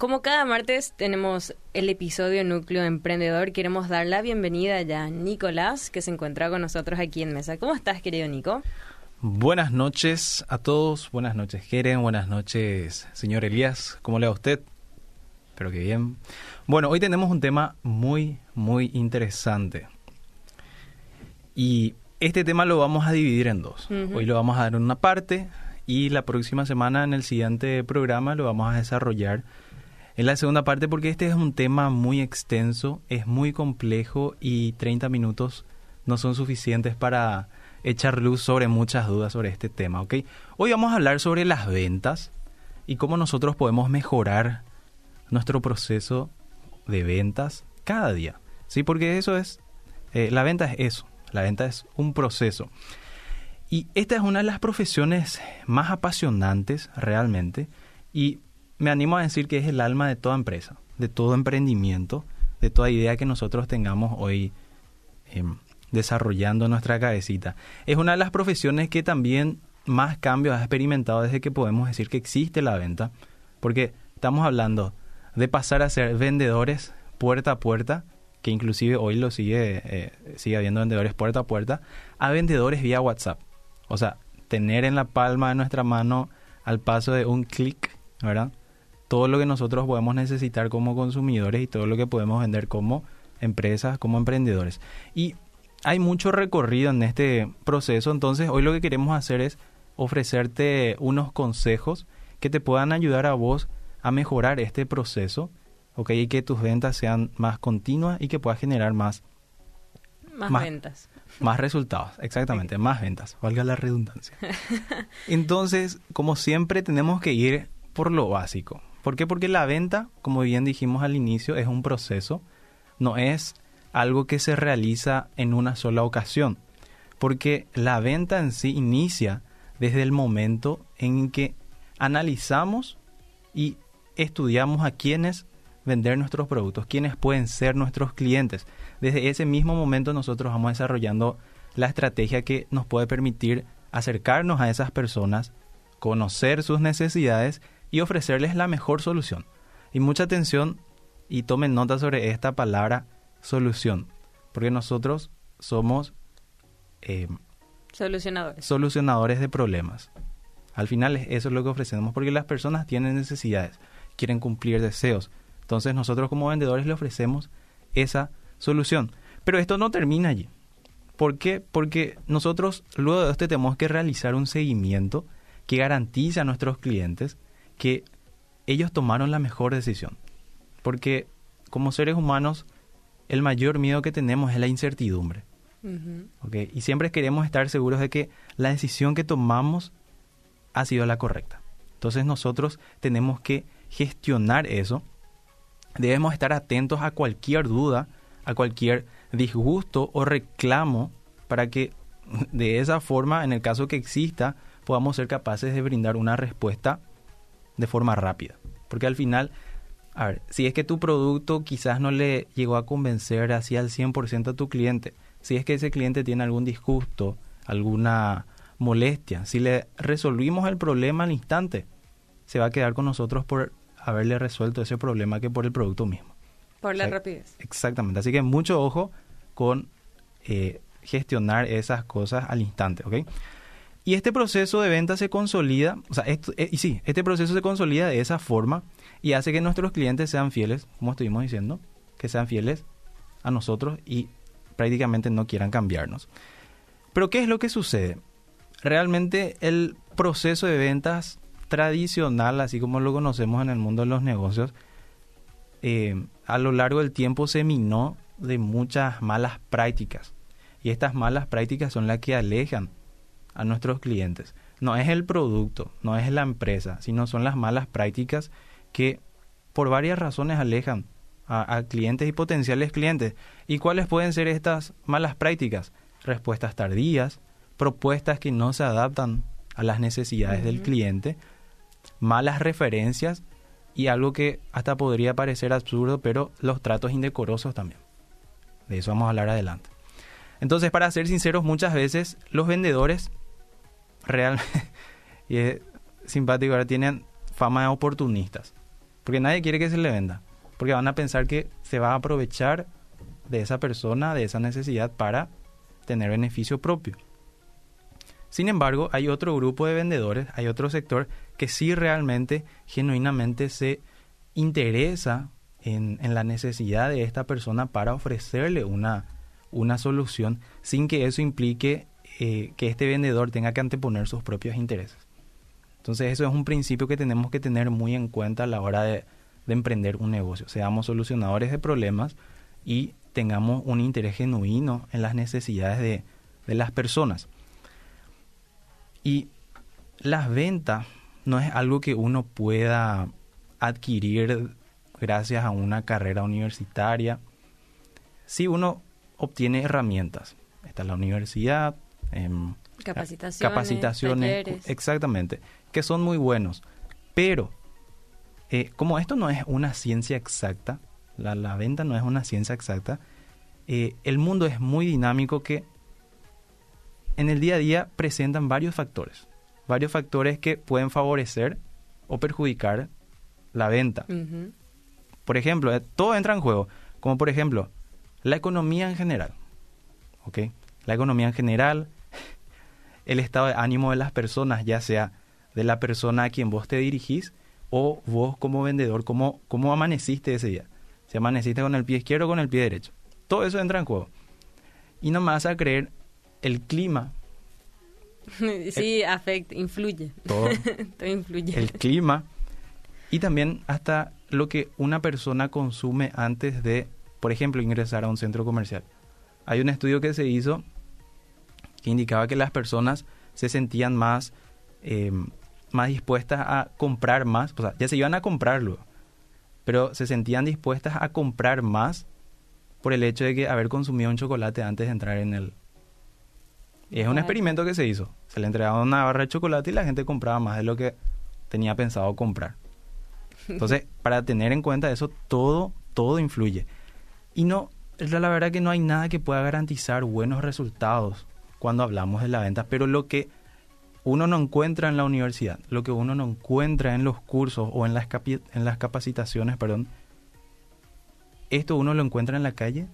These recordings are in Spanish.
Como cada martes tenemos el episodio Núcleo Emprendedor, queremos dar la bienvenida ya a Nicolás, que se encuentra con nosotros aquí en mesa. ¿Cómo estás, querido Nico? Buenas noches a todos, buenas noches Keren, buenas noches señor Elías, ¿cómo le va a usted? Espero que bien. Bueno, hoy tenemos un tema muy, muy interesante. Y este tema lo vamos a dividir en dos. Hoy lo vamos a dar en una parte y la próxima semana en el siguiente programa lo vamos a desarrollar en la segunda parte porque este es un tema muy extenso, es muy complejo y 30 minutos no son suficientes para echar luz sobre muchas dudas sobre este tema, ¿ok? Hoy vamos a hablar sobre las ventas y cómo nosotros podemos mejorar nuestro proceso de ventas cada día, ¿sí? Porque eso es, eh, la venta es eso, la venta es un proceso. Y esta es una de las profesiones más apasionantes realmente y me animo a decir que es el alma de toda empresa, de todo emprendimiento, de toda idea que nosotros tengamos hoy em, desarrollando nuestra cabecita. Es una de las profesiones que también más cambios ha experimentado desde que podemos decir que existe la venta, porque estamos hablando de pasar a ser vendedores puerta a puerta, que inclusive hoy lo sigue, eh, sigue habiendo vendedores puerta a puerta, a vendedores vía WhatsApp. O sea, tener en la palma de nuestra mano al paso de un clic, ¿verdad? Todo lo que nosotros podemos necesitar como consumidores y todo lo que podemos vender como empresas, como emprendedores. Y hay mucho recorrido en este proceso, entonces hoy lo que queremos hacer es ofrecerte unos consejos que te puedan ayudar a vos a mejorar este proceso, ¿ok? Y que tus ventas sean más continuas y que puedas generar más... Más, ventas. Más resultados, exactamente, más ventas, valga la redundancia. Entonces, como siempre, tenemos que ir por lo básico. ¿Por qué? Porque la venta, como bien dijimos al inicio, es un proceso, no es algo que se realiza en una sola ocasión. Porque la venta en sí inicia desde el momento en que analizamos y estudiamos a quiénes vender nuestros productos, quiénes pueden ser nuestros clientes. Desde ese mismo momento nosotros vamos desarrollando la estrategia que nos puede permitir acercarnos a esas personas, conocer sus necesidades y ofrecerles la mejor solución. Y mucha atención y tomen nota sobre esta palabra solución, porque nosotros somos eh, solucionadores. solucionadores de problemas. Al final eso es lo que ofrecemos, porque las personas tienen necesidades, quieren cumplir deseos. Entonces nosotros como vendedores le ofrecemos esa solución. Pero esto no termina allí. ¿Por qué? Porque nosotros luego de esto tenemos que realizar un seguimiento que garantice a nuestros clientes que ellos tomaron la mejor decisión. Porque como seres humanos, el mayor miedo que tenemos es la incertidumbre. Y siempre queremos estar seguros de que la decisión que tomamos ha sido la correcta. Entonces nosotros tenemos que gestionar eso. Debemos estar atentos a cualquier duda, a cualquier disgusto o reclamo para que de esa forma, en el caso que exista, podamos ser capaces de brindar una respuesta de forma rápida. Porque al final, a ver, si es que tu producto quizás no le llegó a convencer así al 100% a tu cliente, si es que ese cliente tiene algún disgusto, alguna molestia, si le resolvimos el problema al instante, se va a quedar con nosotros por haberle resuelto ese problema que por el producto mismo. Por la rapidez. Exactamente. Así que mucho ojo con eh, gestionar esas cosas al instante, ¿ok? Y este proceso de venta se consolida, o sea, eh, y sí, este proceso se consolida de esa forma y hace que nuestros clientes sean fieles, como estuvimos diciendo, que sean fieles a nosotros y prácticamente no quieran cambiarnos. Pero ¿qué es lo que sucede? Realmente el proceso de ventas tradicional, así como lo conocemos en el mundo de los negocios, eh, a lo largo del tiempo se minó de muchas malas prácticas. Y estas malas prácticas son las que alejan a nuestros clientes. No es el producto, no es la empresa, sino son las malas prácticas que por varias razones alejan a, clientes y potenciales clientes. ¿Y cuáles pueden ser estas malas prácticas? Respuestas tardías, propuestas que no se adaptan a las necesidades del cliente, malas referencias y algo que hasta podría parecer absurdo, pero los tratos indecorosos también. De eso vamos a hablar adelante. Entonces, para ser sinceros, muchas veces los vendedores realmente, y es simpático, ahora tienen fama de oportunistas. Porque nadie quiere que se le venda. Porque van a pensar que se va a aprovechar de esa persona, de esa necesidad para tener beneficio propio. Sin embargo, hay otro grupo de vendedores, hay otro sector que sí realmente, genuinamente se interesa en, la necesidad de esta persona para ofrecerle una, una solución sin que eso implique eh, que este vendedor tenga que anteponer sus propios intereses. Entonces eso es un principio que tenemos que tener muy en cuenta a la hora de, de emprender un negocio. Seamos solucionadores de problemas y tengamos un interés genuino en las necesidades de, de las personas. Y las ventas no es algo que uno pueda adquirir gracias a una carrera universitaria. Si uno obtiene herramientas, está la universidad, em, capacitaciones, capacitaciones exactamente, que son muy buenos. Pero eh, como esto no es una ciencia exacta, la, la venta no es una ciencia exacta, eh, el mundo es muy dinámico que en el día a día presentan varios factores, varios factores que pueden favorecer o perjudicar la venta. Por ejemplo, eh, todo entra en juego, como por ejemplo, la economía en general. ¿Ok? La economía en general, el estado de ánimo de las personas, ya sea de la persona a quien vos te dirigís o vos como vendedor, cómo, cómo amaneciste ese día. Si amaneciste con el pie izquierdo o con el pie derecho. Todo eso entra en juego. Y no me vas a creer el clima. Sí, afecta, influye. Todo, todo influye. El clima. Y también hasta lo que una persona consume antes de, por ejemplo, ingresar a un centro comercial. Hay un estudio que se hizo que indicaba que las personas se sentían más, eh, más dispuestas a comprar más, o sea, ya se iban a comprarlo, pero se sentían dispuestas a comprar más por el hecho de que haber consumido un chocolate antes de entrar en el... Es un experimento que se hizo. Se le entregaba una barra de chocolate y la gente compraba más de lo que tenía pensado comprar. Entonces, para tener en cuenta eso, todo, todo influye. Y no, la verdad que no hay nada que pueda garantizar buenos resultados cuando hablamos de la venta, pero lo que uno no encuentra en la universidad, lo que uno no encuentra en los cursos o en las, en las capacitaciones, perdón, esto uno lo encuentra en la calle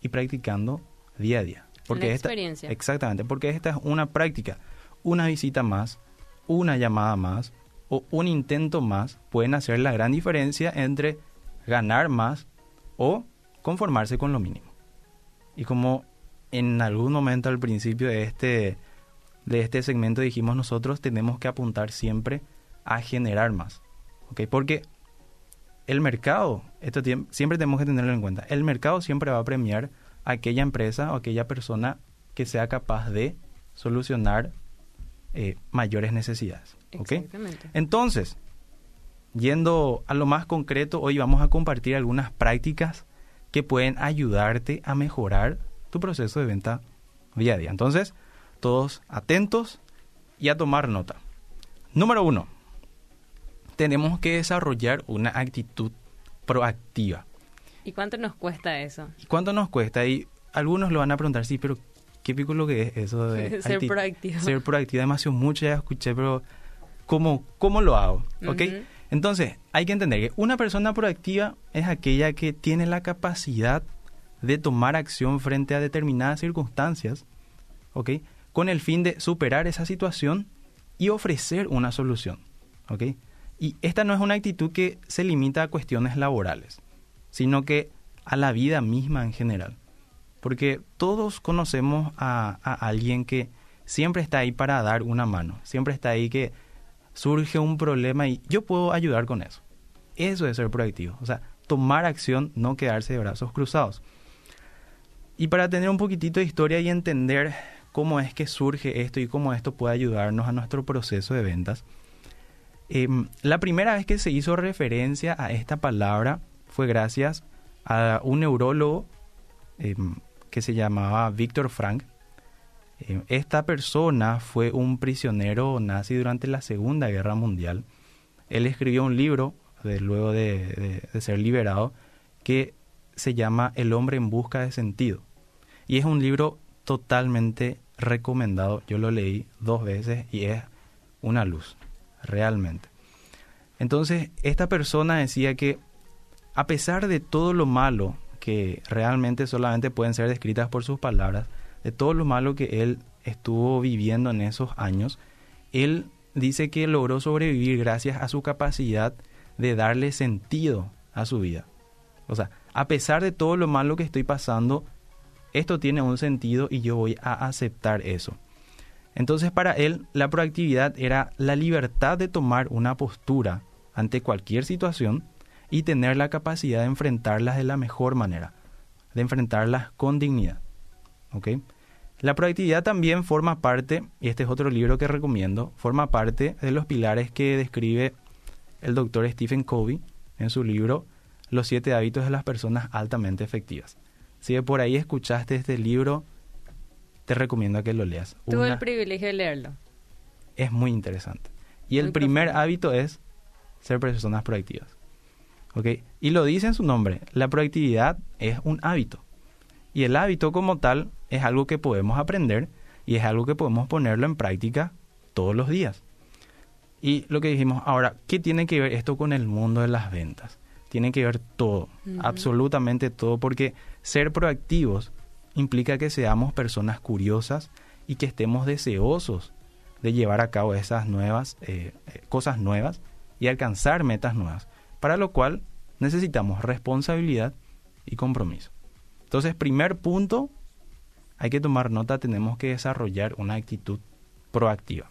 y practicando día a día. Porque esta, experiencia. Exactamente, porque esta es una práctica. Una visita más, una llamada más, o un intento más pueden hacer la gran diferencia entre ganar más o conformarse con lo mínimo. Y como en algún momento al principio de este, de este segmento dijimos nosotros tenemos que apuntar siempre a generar más. ¿ok? Porque el mercado, esto siempre tenemos que tenerlo en cuenta, el mercado siempre va a premiar a aquella empresa o aquella persona que sea capaz de solucionar eh, mayores necesidades. Entonces, yendo a lo más concreto, hoy vamos a compartir algunas prácticas que pueden ayudarte a mejorar tu proceso de venta día a día. Entonces, todos atentos y a tomar nota. Número uno, tenemos que desarrollar una actitud proactiva. ¿Y cuánto nos cuesta eso? ¿Y cuánto nos cuesta? Y algunos lo van a preguntar, sí, pero ¿qué pico lo que es eso de ser proactivo? Ser proactivo, demasiado mucho ya escuché, pero ¿cómo, cómo lo hago? ¿Ok? Entonces, hay que entender que una persona proactiva es aquella que tiene la capacidad de tomar acción frente a determinadas circunstancias, ¿ok? Con el fin de superar esa situación y ofrecer una solución, ¿ok? Y esta no es una actitud que se limita a cuestiones laborales, sino que a la vida misma en general. Porque todos conocemos a, a alguien que siempre está ahí para dar una mano, siempre está ahí que surge un problema y yo puedo ayudar con eso. Eso es ser proactivo. O sea, tomar acción, no quedarse de brazos cruzados. Y para tener un poquitito de historia y entender cómo es que surge esto y cómo esto puede ayudarnos a nuestro proceso de ventas, em, la primera vez que se hizo referencia a esta palabra fue gracias a un neurólogo em, que se llamaba Víctor Frank, eh, esta persona fue un prisionero nazi durante la Segunda Guerra Mundial. Él escribió un libro, luego de, ser liberado, que se llama El hombre en busca de sentido. Y es un libro totalmente recomendado. Yo lo leí dos veces y es una luz, realmente. Entonces, esta persona decía que a pesar de todo lo malo que realmente solamente pueden ser descritas por sus palabras, de todo lo malo que él estuvo viviendo en esos años, él dice que logró sobrevivir gracias a su capacidad de darle sentido a su vida. O sea, a pesar de todo lo malo que estoy pasando, esto tiene un sentido y yo voy a aceptar eso. Entonces para él la proactividad era la libertad de tomar una postura ante cualquier situación y tener la capacidad de enfrentarlas de la mejor manera, de enfrentarlas con dignidad. La proactividad también forma parte, y este es otro libro que recomiendo, forma parte de los pilares que describe el doctor Stephen Covey en su libro Los siete hábitos de las personas altamente efectivas. Si por ahí escuchaste este libro, te recomiendo que lo leas. Tuve el privilegio de leerlo. Es muy interesante. Y el primer hábito es ser personas proactivas. ¿Ok? Y lo dice en su nombre, la proactividad es un hábito. Y el hábito como tal es algo que podemos aprender y es algo que podemos ponerlo en práctica todos los días. Y lo que dijimos, ahora, ¿qué tiene que ver esto con el mundo de las ventas? Tiene que ver todo, absolutamente todo, porque ser proactivos implica que seamos personas curiosas y que estemos deseosos de llevar a cabo esas nuevas eh, eh, cosas nuevas y alcanzar metas nuevas, para lo cual necesitamos responsabilidad y compromiso. Entonces, primer punto, hay que tomar nota, tenemos que desarrollar una actitud proactiva.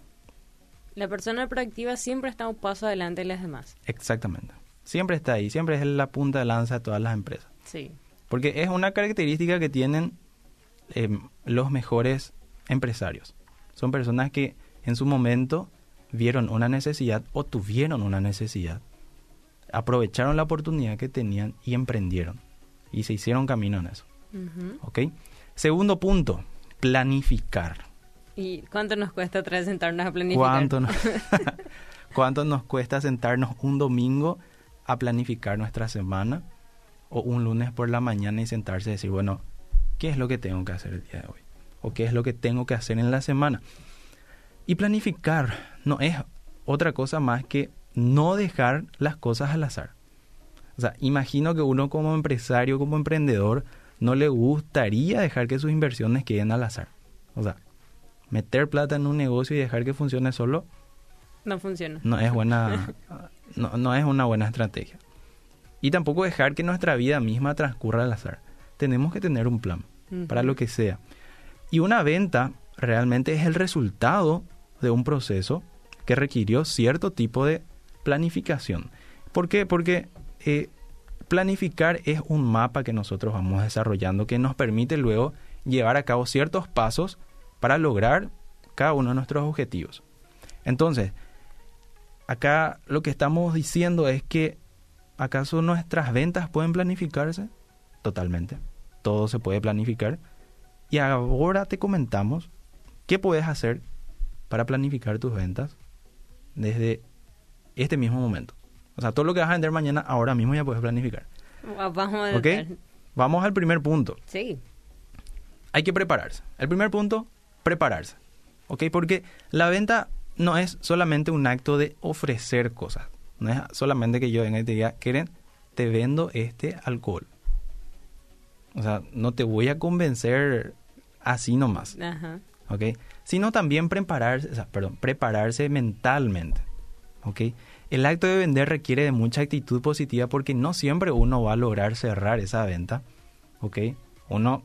La persona proactiva siempre está un paso adelante de las demás. Exactamente. Siempre está ahí, siempre es la punta de lanza de todas las empresas. Sí. Porque es una característica que tienen em, los mejores empresarios. Son personas que en su momento vieron una necesidad o tuvieron una necesidad, aprovecharon la oportunidad que tenían y emprendieron. Y se hicieron camino en eso. ¿Ok? Segundo punto, planificar. ¿Y cuánto nos cuesta otra sentarnos a planificar? ¿Cuánto nos, ¿Cuánto nos cuesta sentarnos un domingo a planificar nuestra semana? O un lunes por la mañana y sentarse y decir, bueno, ¿qué es lo que tengo que hacer el día de hoy? ¿O qué es lo que tengo que hacer en la semana? Y planificar no es otra cosa más que no dejar las cosas al azar. O sea, imagino que uno como empresario, como emprendedor, no le gustaría dejar que sus inversiones queden al azar. O sea, meter plata en un negocio y dejar que funcione solo no funciona. No es buena no, es una buena estrategia. Y tampoco dejar que nuestra vida misma transcurra al azar. Tenemos que tener un plan para lo que sea. Y una venta realmente es el resultado de un proceso que requirió cierto tipo de planificación. ¿Por qué? Porque eh, planificar es un mapa que nosotros vamos desarrollando que nos permite luego llevar a cabo ciertos pasos para lograr cada uno de nuestros objetivos. Entonces, acá lo que estamos diciendo es que ¿acaso nuestras ventas pueden planificarse? Totalmente. Todo se puede planificar. Y ahora te comentamos qué puedes hacer para planificar tus ventas desde este mismo momento. O sea, todo lo que vas a vender mañana, ahora mismo ya puedes planificar. Vamos a Vamos al primer punto. Sí. Hay que prepararse. El primer punto, prepararse. ¿Ok? Porque la venta no es solamente un acto de ofrecer cosas. No es solamente que yo venga y te diga, Keren, te vendo este alcohol. O sea, no te voy a convencer así nomás. Ajá. ¿Ok? Sino también prepararse, perdón, prepararse mentalmente. ¿Ok? El acto de vender requiere de mucha actitud positiva porque no siempre uno va a lograr cerrar esa venta. ¿Ok? Uno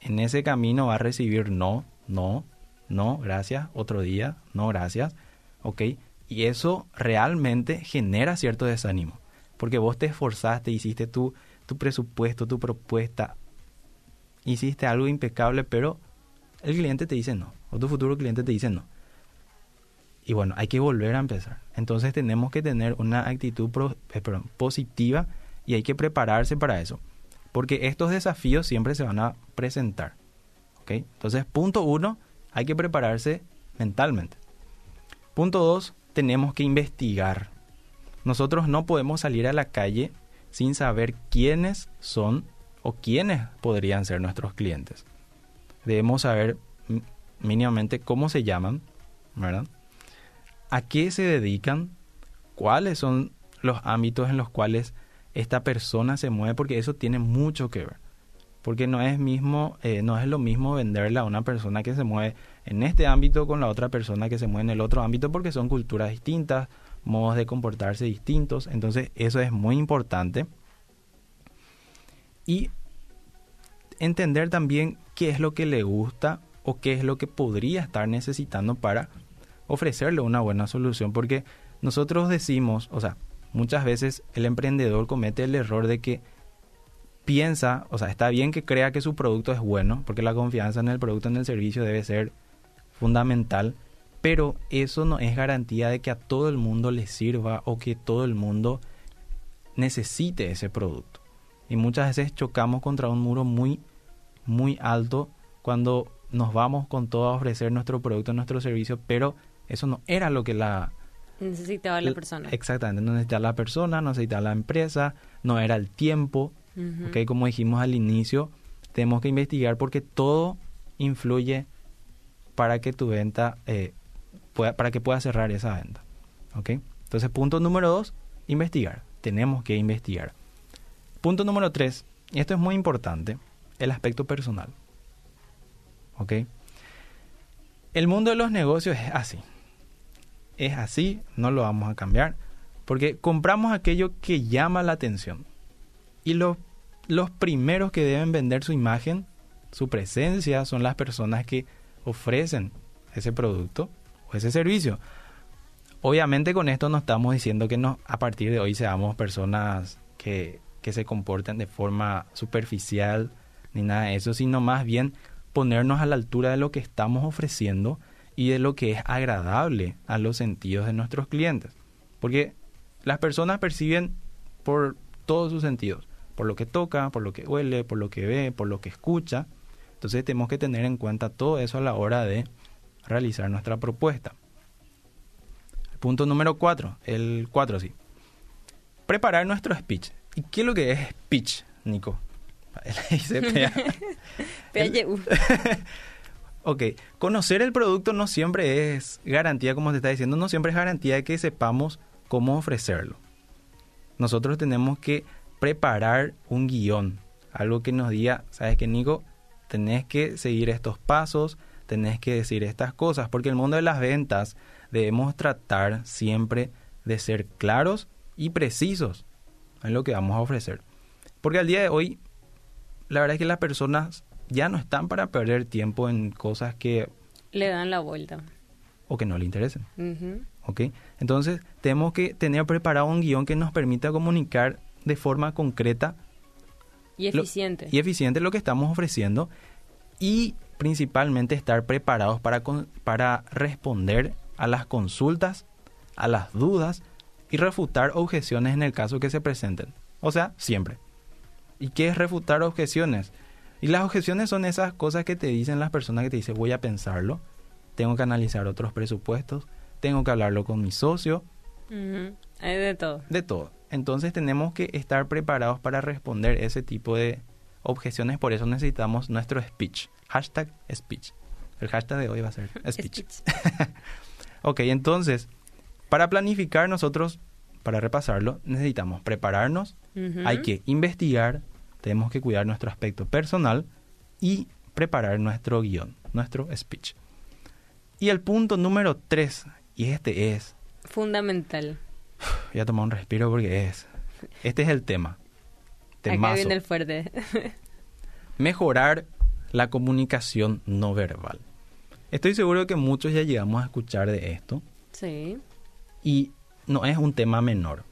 en ese camino va a recibir no, no, no, gracias, otro día, no, gracias. ¿Ok? Y eso realmente genera cierto desánimo. Porque vos te esforzaste, hiciste tu, tu presupuesto, tu propuesta, hiciste algo impecable, pero el cliente te dice no, o tu futuro cliente te dice no. Y bueno, hay que volver a empezar. Entonces tenemos que tener una actitud eh, positiva y hay que prepararse para eso. Porque estos desafíos siempre se van a presentar. ¿ok? Entonces, punto uno, hay que prepararse mentalmente. Punto dos, tenemos que investigar. Nosotros no podemos salir a la calle sin saber quiénes son o quiénes podrían ser nuestros clientes. Debemos saber mínimamente cómo se llaman, ¿verdad? a qué se dedican, cuáles son los ámbitos en los cuales esta persona se mueve, porque eso tiene mucho que ver. Porque no es, mismo, eh, no es lo mismo venderle a una persona que se mueve en este ámbito con la otra persona que se mueve en el otro ámbito, porque son culturas distintas, modos de comportarse distintos. Entonces, eso es muy importante. Y entender también qué es lo que le gusta o qué es lo que podría estar necesitando para ofrecerle una buena solución. Porque nosotros decimos, o sea, muchas veces el emprendedor comete el error de que piensa, o sea, está bien que crea que su producto es bueno, porque la confianza en el producto, en el servicio debe ser fundamental, pero eso no es garantía de que a todo el mundo le sirva o que todo el mundo necesite ese producto. Y muchas veces chocamos contra un muro muy, muy alto cuando nos vamos con todo a ofrecer nuestro producto, nuestro servicio, pero eso no era lo que la, Necesitaba la persona. Exactamente, no necesitaba la persona, no necesitaba la empresa, no era el tiempo. Como dijimos al inicio, tenemos que investigar porque todo influye para que tu venta, eh, pueda, para que pueda cerrar esa venta. ¿okay? Entonces, punto número dos, investigar. Tenemos que investigar. Punto número tres, y esto es muy importante, el aspecto personal. ¿Ok? El mundo de los negocios es así es así, no lo vamos a cambiar, porque compramos aquello que llama la atención. Y los primeros que deben vender su imagen, su presencia, son las personas que ofrecen ese producto o ese servicio. Obviamente con esto no estamos diciendo que no, a partir de hoy seamos personas que, que se comporten de forma superficial ni nada de eso, sino más bien ponernos a la altura de lo que estamos ofreciendo y de lo que es agradable a los sentidos de nuestros clientes. Porque las personas perciben por todos sus sentidos, por lo que toca, por lo que huele, por lo que ve, por lo que escucha. Entonces tenemos que tener en cuenta todo eso a la hora de realizar nuestra propuesta. Punto número 4, el 4 sí. Preparar nuestro speech. ¿Y qué es lo que es speech, Nico? Ok, conocer el producto no siempre es garantía, como te está diciendo, no siempre es garantía de que sepamos cómo ofrecerlo. Nosotros tenemos que preparar un guion, algo que nos diga, ¿sabes qué, Nico? Tenés que seguir estos pasos, tenés que decir estas cosas, porque el mundo de las ventas debemos tratar siempre de ser claros y precisos en lo que vamos a ofrecer. Porque al día de hoy, la verdad es que las personas ya no están para perder tiempo en cosas que... Le dan la vuelta. O que no le interesen. ¿Ok? Entonces, tenemos que tener preparado un guion que nos permita comunicar de forma concreta. Y eficiente. y eficiente lo que estamos ofreciendo. Y principalmente estar preparados para, para responder a las consultas, a las dudas y refutar objeciones en el caso que se presenten. O sea, siempre. ¿Y qué es refutar objeciones? Y las objeciones son esas cosas que te dicen las personas que te dicen voy a pensarlo, tengo que analizar otros presupuestos, tengo que hablarlo con mi socio. Hay de todo. De todo. Entonces tenemos que estar preparados para responder ese tipo de objeciones, por eso necesitamos nuestro speech. Hashtag speech. El hashtag de hoy va a ser speech. ok, entonces, para planificar nosotros, para repasarlo, necesitamos prepararnos, hay que investigar, tenemos que cuidar nuestro aspecto personal y preparar nuestro guion, nuestro speech. Y el punto número tres, y este es... Fundamental. Voy a tomar un respiro porque es... Este es el tema. Temazo. Acá viene el fuerte. Mejorar la comunicación no verbal. Estoy seguro que muchos ya llegamos a escuchar de esto. Sí. Y no es un tema menor.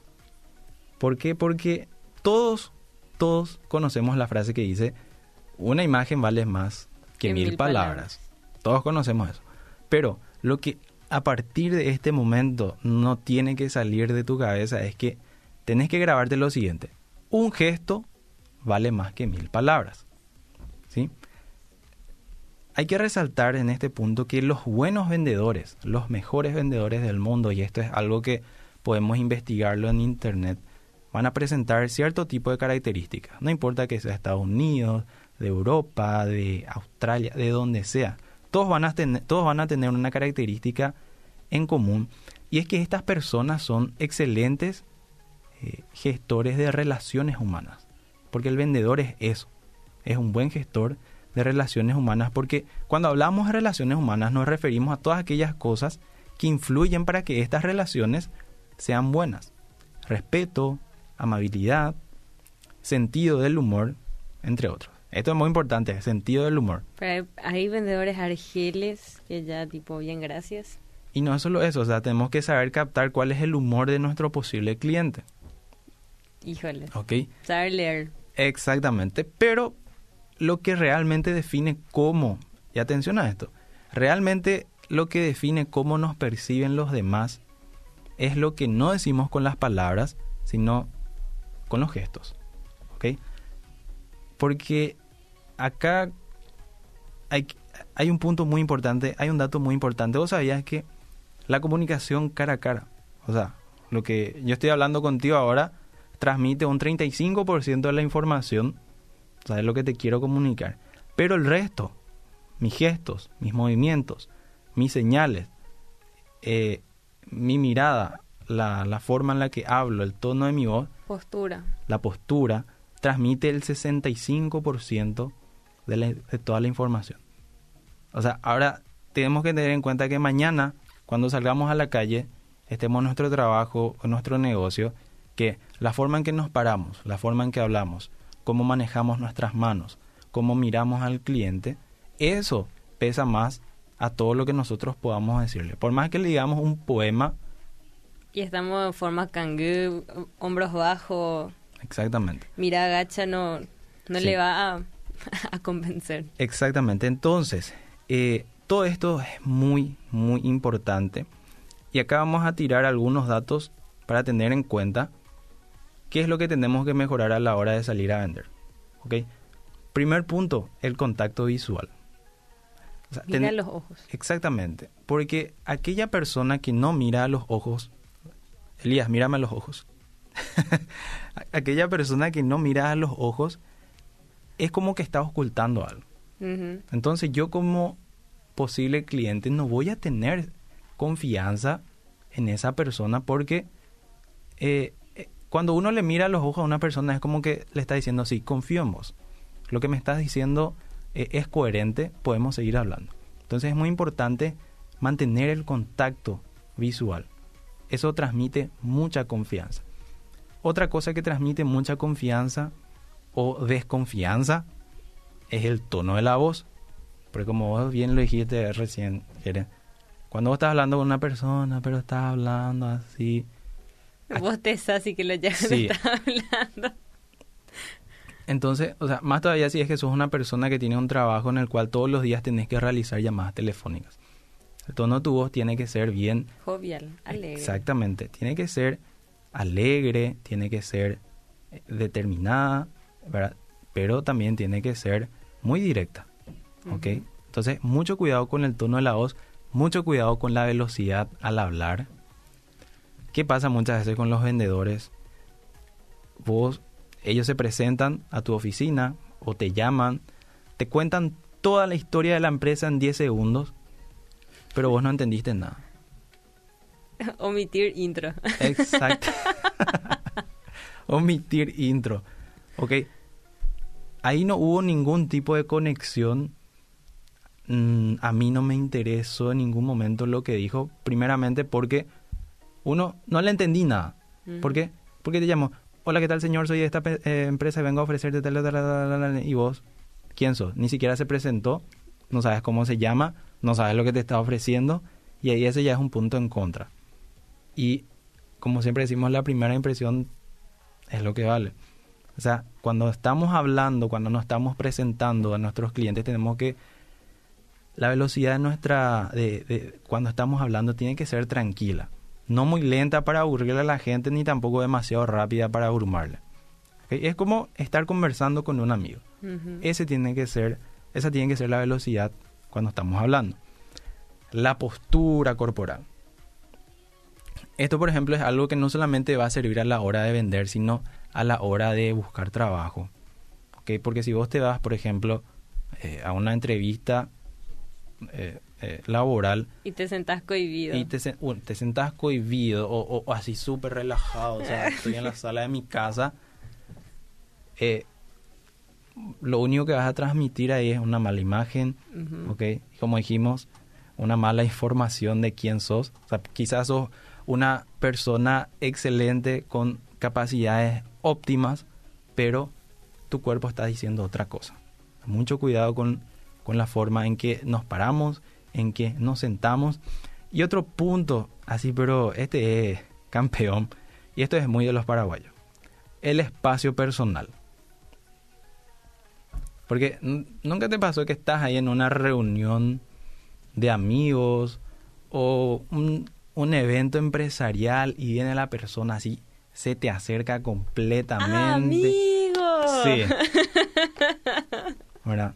¿Por qué? Porque todos todos conocemos la frase que dice, una imagen vale más que mil, palabras. Todos conocemos eso. Pero lo que a partir de este momento no tiene que salir de tu cabeza es que tenés que grabarte lo siguiente. Un gesto vale más que mil palabras. ¿Sí? Hay que resaltar en este punto que los buenos vendedores, los mejores vendedores del mundo, y esto es algo que podemos investigarlo en internet, van a presentar cierto tipo de características. No importa que sea Estados Unidos, de Europa, de Australia, de donde sea. Todos van a todos van a tener una característica en común Y es que estas personas son excelentes eh, gestores de relaciones humanas. Porque el vendedor es eso. Es un buen gestor de relaciones humanas. Porque cuando hablamos de relaciones humanas nos referimos a todas aquellas cosas que influyen para que estas relaciones sean buenas. Respeto, amabilidad, sentido del humor, entre otros. Esto es muy importante, sentido del humor. Pero hay, vendedores argeles que ya tipo, bien, gracias. Y no es solo eso, o sea, tenemos que saber captar cuál es el humor de nuestro posible cliente. Híjole. ¿Ok? Saber leer. Exactamente, pero lo que realmente define cómo, y atención a esto, realmente lo que define cómo nos perciben los demás es lo que no decimos con las palabras, sino con los gestos. ¿Ok? Porque acá hay, hay un punto muy importante, hay un dato muy importante. Vos sabías que la comunicación cara a cara. O sea, lo que yo estoy hablando contigo ahora transmite un 35% de la información, o sea, de lo que te quiero comunicar. Pero el resto, mis gestos, mis movimientos, mis señales, eh, mi mirada, la, la, forma en la que hablo, el tono de mi voz, postura. la postura, transmite el 65% de, la, de toda la información. O sea, ahora tenemos que tener en cuenta que mañana cuando salgamos a la calle, estemos en nuestro trabajo o nuestro negocio, que la forma en que nos paramos, la forma en que hablamos, cómo manejamos nuestras manos, cómo miramos al cliente, eso pesa más a todo lo que nosotros podamos decirle. Por más que le digamos un poema. Y estamos en forma cangú, hombros bajos. Exactamente. Mira, agacha, no, no sí. le va a, a, convencer. Exactamente. Entonces, eh, todo esto es muy, muy importante. Y acá vamos a tirar algunos datos para tener en cuenta qué es lo que tenemos que mejorar a la hora de salir a vender. ¿Ok? Primer punto, el contacto visual. O sea, mira los ojos. Exactamente. Porque aquella persona que no mira a los ojos, Elías, mírame a los ojos. aquella persona que no mira a los ojos es como que está ocultando algo. Uh -huh. Entonces yo como posible cliente no voy a tener confianza en esa persona porque eh, cuando uno le mira los ojos a una persona es como que le está diciendo, sí, confío en vos. Lo que me estás diciendo eh, es coherente, podemos seguir hablando. Entonces es muy importante mantener el contacto visual. Eso transmite mucha confianza. Otra cosa que transmite mucha confianza o desconfianza es el tono de la voz. Porque como vos bien lo dijiste recién, Jeren, cuando vos estás hablando con una persona, pero estás hablando así... Vos te así que lo ya sí. estás hablando. Entonces, o sea, más todavía si es que sos una persona que tiene un trabajo en el cual todos los días tenés que realizar llamadas telefónicas. El tono de tu voz tiene que ser bien... Jovial, alegre. Exactamente, tiene que ser alegre, tiene que ser determinada, ¿verdad? Pero también tiene que ser muy directa, ¿ok? Uh -huh. Entonces, mucho cuidado con el tono de la voz, mucho cuidado con la velocidad al hablar. ¿Qué pasa muchas veces con los vendedores? Vos, ellos se presentan a tu oficina o te llaman, te cuentan toda la historia de la empresa en 10 segundos, pero vos no entendiste nada. Omitir intro. Exacto. Omitir intro. Ok. Ahí no hubo ningún tipo de conexión. Mm, a mí no me interesó en ningún momento lo que dijo. Primeramente porque uno no le entendí nada. Mm. ¿Por qué? Porque te llamo. Hola, ¿qué tal, señor? Soy de esta eh, empresa y vengo a ofrecerte tal, tal, tal, tal, Y vos, ¿quién sos? Ni siquiera se presentó. No sabes cómo se llama. No sabes lo que te está ofreciendo. Y ahí ese ya es un punto en contra. Y como siempre decimos, la primera impresión es lo que vale. O sea, cuando estamos hablando, cuando nos estamos presentando a nuestros clientes, tenemos que... La velocidad de nuestra... De, de, cuando estamos hablando tiene que ser tranquila. No muy lenta para aburrirle a la gente, ni tampoco demasiado rápida para abrumarle. ¿Okay? Es como estar conversando con un amigo. Uh -huh. Ese tiene que ser, esa tiene que ser la velocidad cuando estamos hablando. La postura corporal. Esto, por ejemplo, es algo que no solamente va a servir a la hora de vender, sino a la hora de buscar trabajo. ¿Okay? Porque si vos te vas, por ejemplo, eh, a una entrevista eh, eh, laboral. Y te sentás cohibido. Y te, te sentás cohibido o, o así súper relajado. O sea, estoy en la sala de mi casa. Eh, lo único que vas a transmitir ahí es una mala imagen, ¿ok? Como dijimos, una mala información de quién sos. O sea, quizás sos una persona excelente con capacidades óptimas, pero tu cuerpo está diciendo otra cosa. Mucho cuidado con, con la forma en que nos paramos, en que nos sentamos. Y otro punto, así, pero este es campeón, y esto es muy de los paraguayos, el espacio personal. Porque nunca te pasó que estás ahí en una reunión de amigos o un, evento empresarial y viene la persona así, se te acerca completamente. ¡Amigo! Sí. Ahora,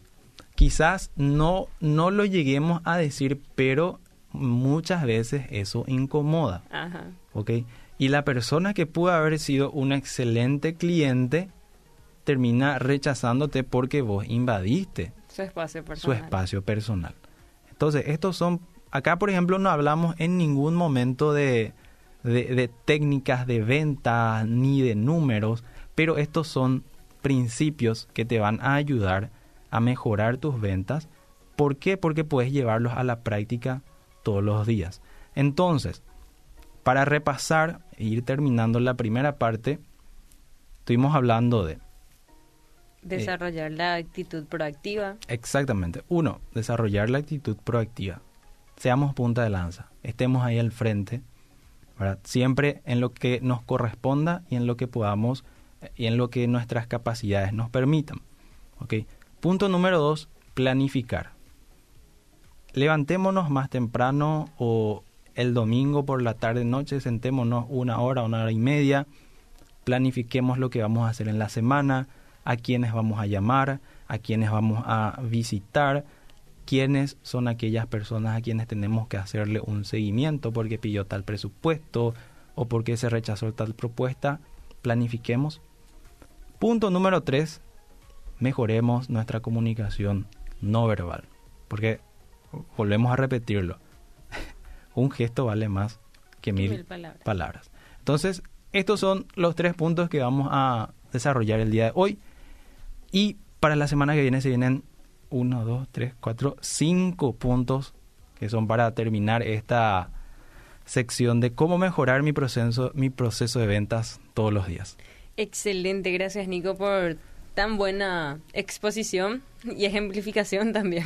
quizás no, no lo lleguemos a decir, pero muchas veces eso incomoda. Ajá. ¿Ok? Y la persona que pudo haber sido un excelente cliente termina rechazándote porque vos invadiste su espacio personal. Su espacio personal. Entonces, estos son, acá por ejemplo no hablamos en ningún momento de, de, técnicas de venta ni de números, pero estos son principios que te van a ayudar a mejorar tus ventas. ¿Por qué? Porque puedes llevarlos a la práctica todos los días. Entonces, para repasar e ir terminando la primera parte, estuvimos hablando de Desarrollar la actitud proactiva. Exactamente. Uno, desarrollar la actitud proactiva. Seamos punta de lanza. Estemos ahí al frente. Siempre en lo que nos corresponda y en lo que podamos y en lo que nuestras capacidades nos permitan. ¿Okay? Punto número dos, planificar. Levantémonos más temprano o el domingo por la tarde noche, sentémonos una hora, una hora y media, planifiquemos lo que vamos a hacer en la semana, a quienes vamos a llamar, a quienes vamos a visitar, quiénes son aquellas personas a quienes tenemos que hacerle un seguimiento porque pidió tal presupuesto o porque se rechazó tal propuesta, planifiquemos. Punto número tres, mejoremos nuestra comunicación no verbal, porque volvemos a repetirlo, un gesto vale más que mil, palabras. palabras. Entonces, estos son los tres puntos que vamos a desarrollar el día de hoy. Y para la semana que viene se vienen 1, 2, 3, 4, 5 puntos que son para terminar esta sección de cómo mejorar mi proceso, mi proceso de ventas todos los días. Excelente, gracias Nico por tan buena exposición y ejemplificación también.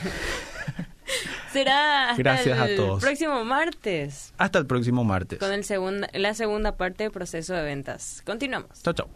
Será hasta Gracias el a todos. próximo martes. Hasta el próximo martes. Con el segunda, la segunda parte del proceso de ventas. Continuamos. Chao, chao.